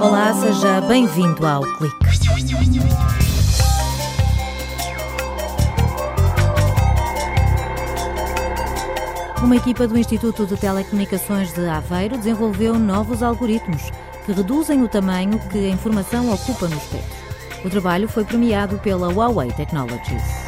Olá, seja bem-vindo ao Clique. Uma equipa do Instituto de Telecomunicações de Aveiro desenvolveu novos algoritmos que reduzem o tamanho que a informação ocupa no espectro. O trabalho foi premiado pela Huawei Technologies.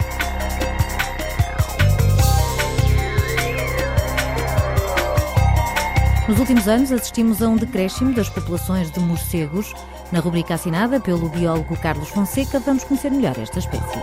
Nos últimos anos, assistimos a um decréscimo das populações de morcegos. Na rubrica assinada pelo biólogo Carlos Fonseca, vamos conhecer melhor esta espécie.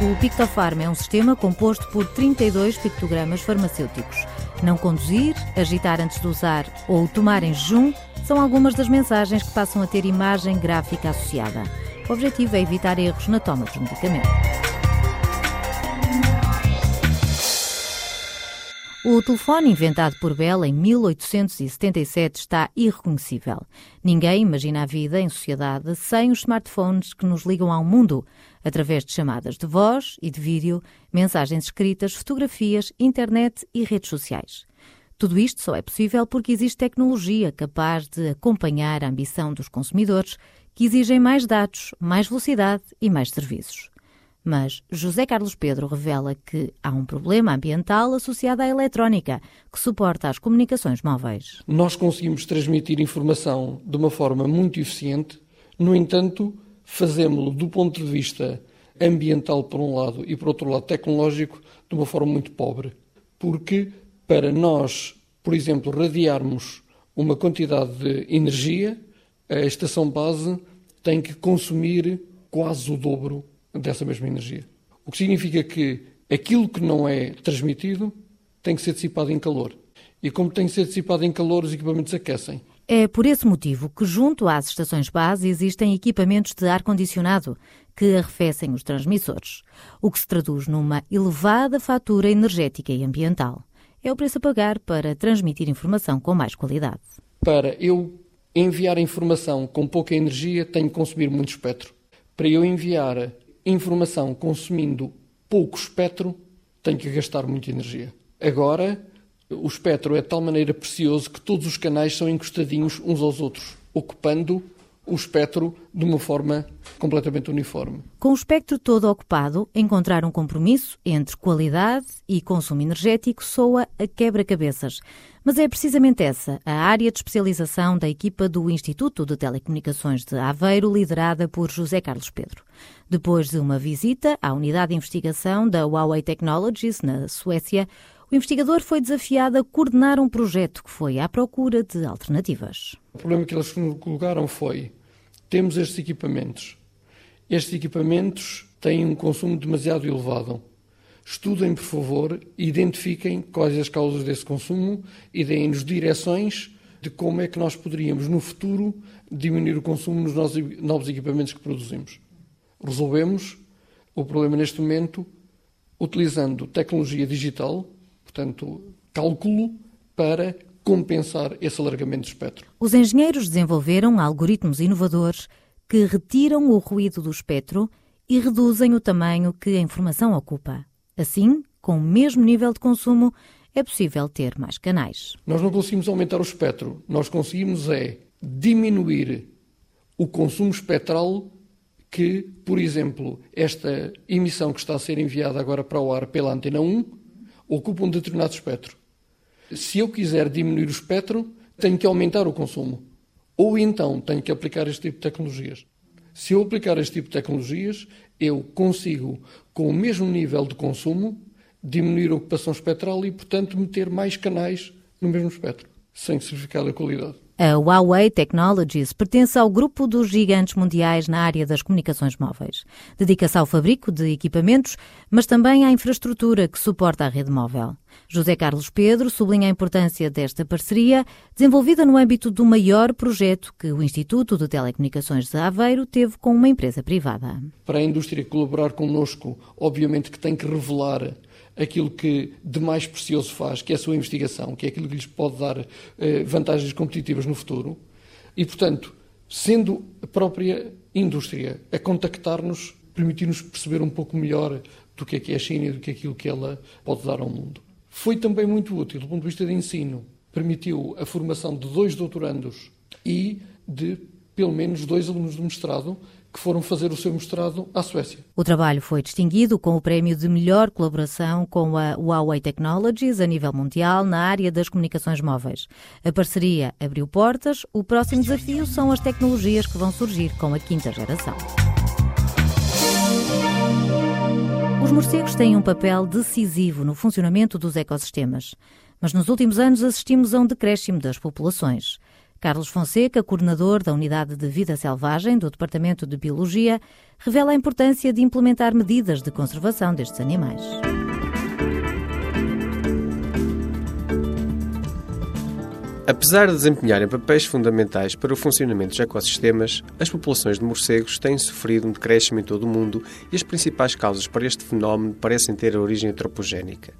O Pictofarm é um sistema composto por 32 pictogramas farmacêuticos. Não conduzir, agitar antes de usar ou tomar em jejum são algumas das mensagens que passam a ter imagem gráfica associada. O objetivo é evitar erros na toma dos medicamentos. O telefone inventado por Bell em 1877 está irreconhecível. Ninguém imagina a vida em sociedade sem os smartphones que nos ligam ao mundo, através de chamadas de voz e de vídeo, mensagens escritas, fotografias, internet e redes sociais. Tudo isto só é possível porque existe tecnologia capaz de acompanhar a ambição dos consumidores, que exigem mais dados, mais velocidade e mais serviços. Mas José Carlos Pedro revela que há um problema ambiental associado à eletrónica, que suporta as comunicações móveis. Nós conseguimos transmitir informação de uma forma muito eficiente, no entanto, fazemos-lo do ponto de vista ambiental, por um lado, e por outro lado, tecnológico, de uma forma muito pobre. Porque para nós, por exemplo, radiarmos uma quantidade de energia, a estação base tem que consumir quase o dobro dessa mesma energia. O que significa que aquilo que não é transmitido tem que ser dissipado em calor. E como tem que ser dissipado em calor, os equipamentos aquecem. É por esse motivo que, junto às estações base, existem equipamentos de ar-condicionado que arrefecem os transmissores, o que se traduz numa elevada fatura energética e ambiental. É o preço a pagar para transmitir informação com mais qualidade. Para eu enviar informação com pouca energia, tenho que consumir muito espectro. Para eu enviar informação consumindo pouco espectro, tem que gastar muita energia. Agora, o espectro é de tal maneira precioso que todos os canais são encostadinhos uns aos outros, ocupando o espectro de uma forma completamente uniforme. Com o espectro todo ocupado, encontrar um compromisso entre qualidade e consumo energético soa a quebra-cabeças. Mas é precisamente essa a área de especialização da equipa do Instituto de Telecomunicações de Aveiro, liderada por José Carlos Pedro. Depois de uma visita à unidade de investigação da Huawei Technologies, na Suécia, o investigador foi desafiado a coordenar um projeto que foi à procura de alternativas. O problema que eles colocaram foi: temos estes equipamentos. Estes equipamentos têm um consumo demasiado elevado. Estudem, por favor, e identifiquem quais as causas desse consumo e deem-nos direções de como é que nós poderíamos, no futuro, diminuir o consumo nos novos equipamentos que produzimos. Resolvemos o problema neste momento utilizando tecnologia digital, portanto, cálculo, para compensar esse alargamento de espectro. Os engenheiros desenvolveram algoritmos inovadores que retiram o ruído do espectro e reduzem o tamanho que a informação ocupa. Assim, com o mesmo nível de consumo, é possível ter mais canais. Nós não conseguimos aumentar o espectro, nós conseguimos é diminuir o consumo espectral que, por exemplo, esta emissão que está a ser enviada agora para o ar pela antena 1 ocupa um determinado espectro. Se eu quiser diminuir o espectro, tenho que aumentar o consumo. Ou então tenho que aplicar este tipo de tecnologias. Se eu aplicar este tipo de tecnologias, eu consigo, com o mesmo nível de consumo, diminuir a ocupação espectral e, portanto, meter mais canais no mesmo espectro, sem sacrificar a qualidade. A Huawei Technologies pertence ao grupo dos gigantes mundiais na área das comunicações móveis. Dedica-se ao fabrico de equipamentos, mas também à infraestrutura que suporta a rede móvel. José Carlos Pedro sublinha a importância desta parceria, desenvolvida no âmbito do maior projeto que o Instituto de Telecomunicações de Aveiro teve com uma empresa privada. Para a indústria colaborar connosco, obviamente que tem que revelar aquilo que de mais precioso faz, que é a sua investigação, que é aquilo que lhes pode dar eh, vantagens competitivas no futuro. E, portanto, sendo a própria indústria a contactar-nos, permitir-nos perceber um pouco melhor do que é que é a China e do que é aquilo que ela pode dar ao mundo. Foi também muito útil do ponto de vista de ensino. Permitiu a formação de dois doutorandos e de pelo menos dois alunos de mestrado que foram fazer o seu mestrado à Suécia. O trabalho foi distinguido com o prémio de melhor colaboração com a Huawei Technologies a nível mundial na área das comunicações móveis. A parceria abriu portas, o próximo desafio são as tecnologias que vão surgir com a quinta geração. Os morcegos têm um papel decisivo no funcionamento dos ecossistemas, mas nos últimos anos assistimos a um decréscimo das populações. Carlos Fonseca, coordenador da Unidade de Vida Selvagem do Departamento de Biologia, revela a importância de implementar medidas de conservação destes animais. Apesar de desempenharem papéis fundamentais para o funcionamento dos ecossistemas, as populações de morcegos têm sofrido um decréscimo em todo o mundo e as principais causas para este fenómeno parecem ter a origem antropogénica.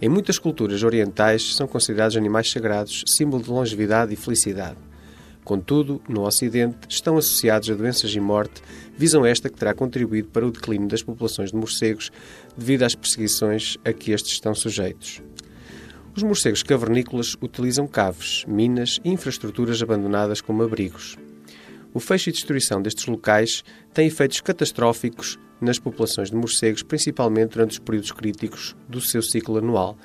Em muitas culturas orientais, são considerados animais sagrados, símbolo de longevidade e felicidade. Contudo, no Ocidente, estão associados a doenças e morte, visam esta que terá contribuído para o declínio das populações de morcegos devido às perseguições a que estes estão sujeitos. Os morcegos cavernícolas utilizam caves, minas e infraestruturas abandonadas como abrigos. O fecho e destruição destes locais tem efeitos catastróficos nas populações de morcegos, principalmente durante os períodos críticos do seu ciclo anual.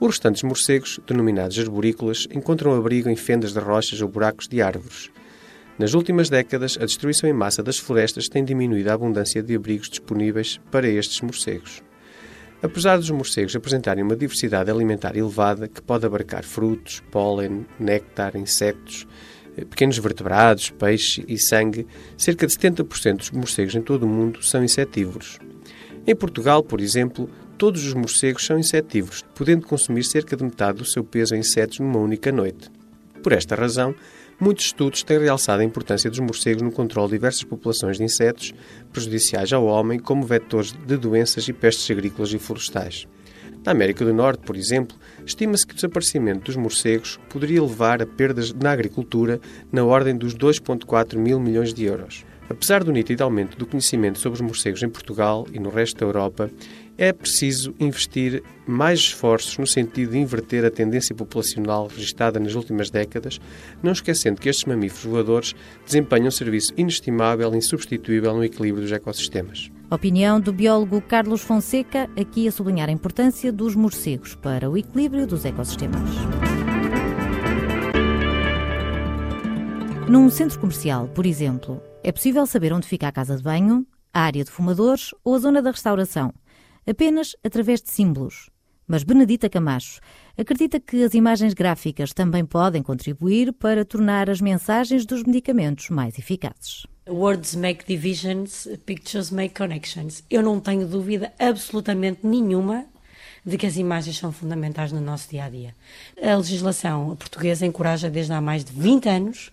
Os restantes morcegos, denominados arborícolas, encontram abrigo em fendas de rochas ou buracos de árvores. Nas últimas décadas, a destruição em massa das florestas tem diminuído a abundância de abrigos disponíveis para estes morcegos. Apesar dos morcegos apresentarem uma diversidade alimentar elevada, que pode abarcar frutos, pólen, néctar, insetos, pequenos vertebrados, peixe e sangue, cerca de 70% dos morcegos em todo o mundo são insetívoros. Em Portugal, por exemplo, todos os morcegos são insetívoros, podendo consumir cerca de metade do seu peso em insetos numa única noite. Por esta razão, muitos estudos têm realçado a importância dos morcegos no controle de diversas populações de insetos prejudiciais ao homem como vetores de doenças e pestes agrícolas e florestais. Na América do Norte, por exemplo, estima-se que o desaparecimento dos morcegos poderia levar a perdas na agricultura na ordem dos 2,4 mil milhões de euros. Apesar do nítido aumento do conhecimento sobre os morcegos em Portugal e no resto da Europa, é preciso investir mais esforços no sentido de inverter a tendência populacional registada nas últimas décadas, não esquecendo que estes mamíferos voadores desempenham um serviço inestimável e insubstituível no equilíbrio dos ecossistemas. Opinião do biólogo Carlos Fonseca, aqui a sublinhar a importância dos morcegos para o equilíbrio dos ecossistemas. Num centro comercial, por exemplo, é possível saber onde fica a casa de banho, a área de fumadores ou a zona da restauração, apenas através de símbolos. Mas Benedita Camacho acredita que as imagens gráficas também podem contribuir para tornar as mensagens dos medicamentos mais eficazes. Words make divisions, pictures make connections. Eu não tenho dúvida absolutamente nenhuma de que as imagens são fundamentais no nosso dia a dia. A legislação portuguesa encoraja desde há mais de 20 anos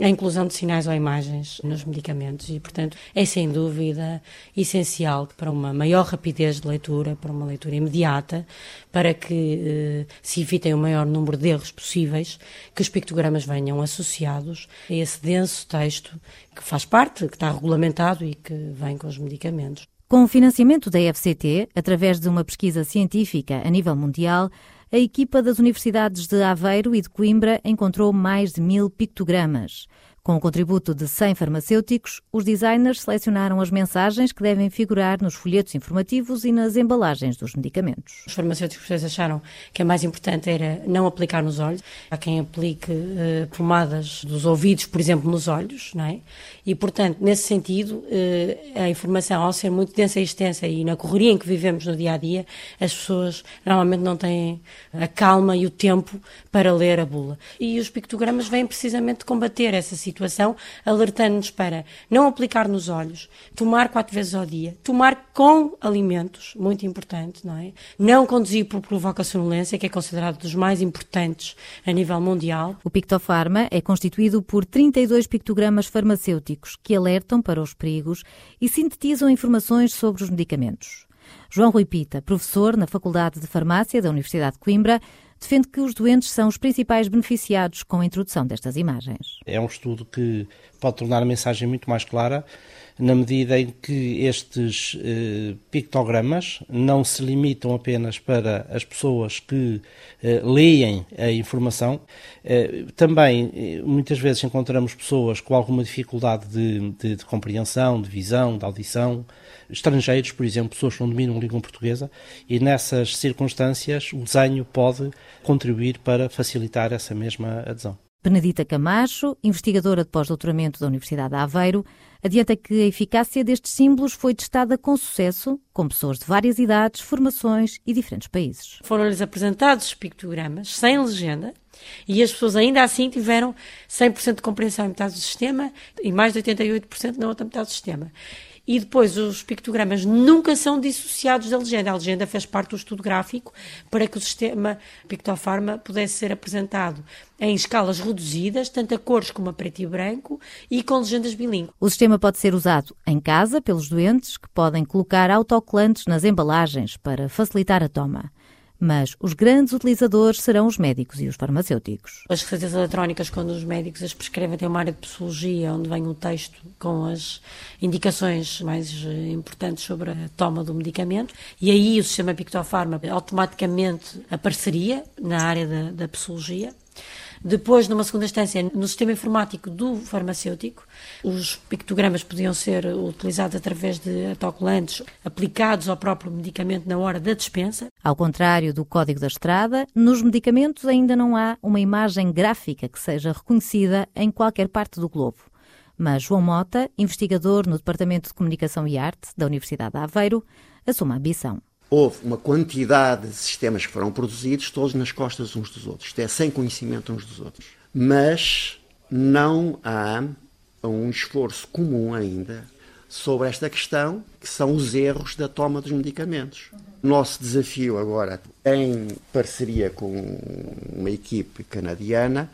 a inclusão de sinais ou imagens nos medicamentos e, portanto, é sem dúvida essencial para uma maior rapidez de leitura, para uma leitura imediata, para que eh, se evitem o maior número de erros possíveis, que os pictogramas venham associados a esse denso texto que faz parte, que está regulamentado e que vem com os medicamentos. Com o financiamento da FCT, através de uma pesquisa científica a nível mundial, a equipa das universidades de Aveiro e de Coimbra encontrou mais de mil pictogramas. Com o contributo de 100 farmacêuticos, os designers selecionaram as mensagens que devem figurar nos folhetos informativos e nas embalagens dos medicamentos. Os farmacêuticos acharam que a mais importante era não aplicar nos olhos. Há quem aplique uh, pomadas dos ouvidos, por exemplo, nos olhos, não é? E, portanto, nesse sentido, uh, a informação, ao ser muito densa e extensa e na correria em que vivemos no dia a dia, as pessoas normalmente não têm a calma e o tempo para ler a bula. E os pictogramas vêm precisamente combater essa situação situação, alertando-nos para não aplicar nos olhos, tomar quatro vezes ao dia, tomar com alimentos, muito importante, não é? Não conduzir por provoca sonolência, que é considerado dos mais importantes a nível mundial. O Pictofarma é constituído por 32 pictogramas farmacêuticos que alertam para os perigos e sintetizam informações sobre os medicamentos. João Rui Pita, professor na Faculdade de Farmácia da Universidade de Coimbra, defende que os doentes são os principais beneficiados com a introdução destas imagens. É um estudo que pode tornar a mensagem muito mais clara na medida em que estes eh, pictogramas não se limitam apenas para as pessoas que eh, leem a informação. Eh, também, eh, muitas vezes, encontramos pessoas com alguma dificuldade de, de, de, compreensão, de visão, de audição, estrangeiros, por exemplo, pessoas que não dominam a língua portuguesa, e nessas circunstâncias o desenho pode contribuir para facilitar essa mesma adesão. Benedita Camacho, investigadora de pós-doutoramento da Universidade de Aveiro, adianta que a eficácia destes símbolos foi testada com sucesso, com pessoas de várias idades, formações e diferentes países. Foram-lhes apresentados os pictogramas sem legenda e as pessoas ainda assim tiveram 100% de compreensão em metade do sistema e mais de 88% na outra metade do sistema e depois os pictogramas nunca são dissociados da legenda. A legenda fez parte do estudo gráfico para que o sistema Pictofarma pudesse ser apresentado em escalas reduzidas, tanto a cores como a preto e branco, e com legendas bilíngues. O sistema pode ser usado em casa pelos doentes, que podem colocar autocolantes nas embalagens para facilitar a toma mas os grandes utilizadores serão os médicos e os farmacêuticos. As receitas eletrónicas, quando os médicos as prescrevem, têm uma área de psicologia onde vem o texto com as indicações mais eh, importantes sobre a toma do medicamento e aí o sistema Pictofarma automaticamente apareceria na área da, da psicologia depois, numa segunda instância, no sistema informático do farmacêutico, os pictogramas podiam ser utilizados através de autocolantes aplicados ao próprio medicamento na hora da dispensa. Ao contrário do código da estrada, nos medicamentos ainda não há uma imagem gráfica que seja reconhecida em qualquer parte do globo. Mas João Mota, investigador no Departamento de Comunicação e Arte da Universidade de Aveiro, assume a ambição houve uma quantidade de sistemas que foram produzidos, todos nas costas uns dos outros. Isto é, sem conhecimento uns dos outros. Mas não há um esforço comum ainda sobre esta questão, que são os erros da toma dos medicamentos. Nosso desafio agora, em parceria com uma equipe canadiana,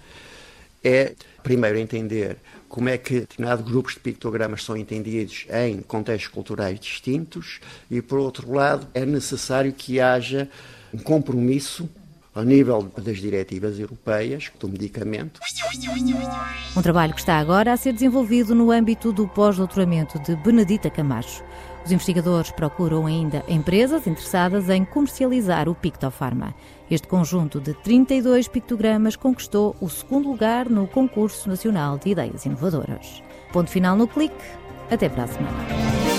é primeiro entender como é que determinados grupos de pictogramas são entendidos em contextos culturais distintos e, por outro lado, é necessário que haja um compromisso ao nível das diretivas europeias do medicamento. Um trabalho que está agora a ser desenvolvido no âmbito do pós-doutoramento de Benedita Camacho. Os investigadores procuram ainda empresas interessadas em comercializar o Pictofarma. Este conjunto de 32 pictogramas conquistou o segundo lugar no Concurso Nacional de Ideias Inovadoras. Ponto final no clique. Até para a semana.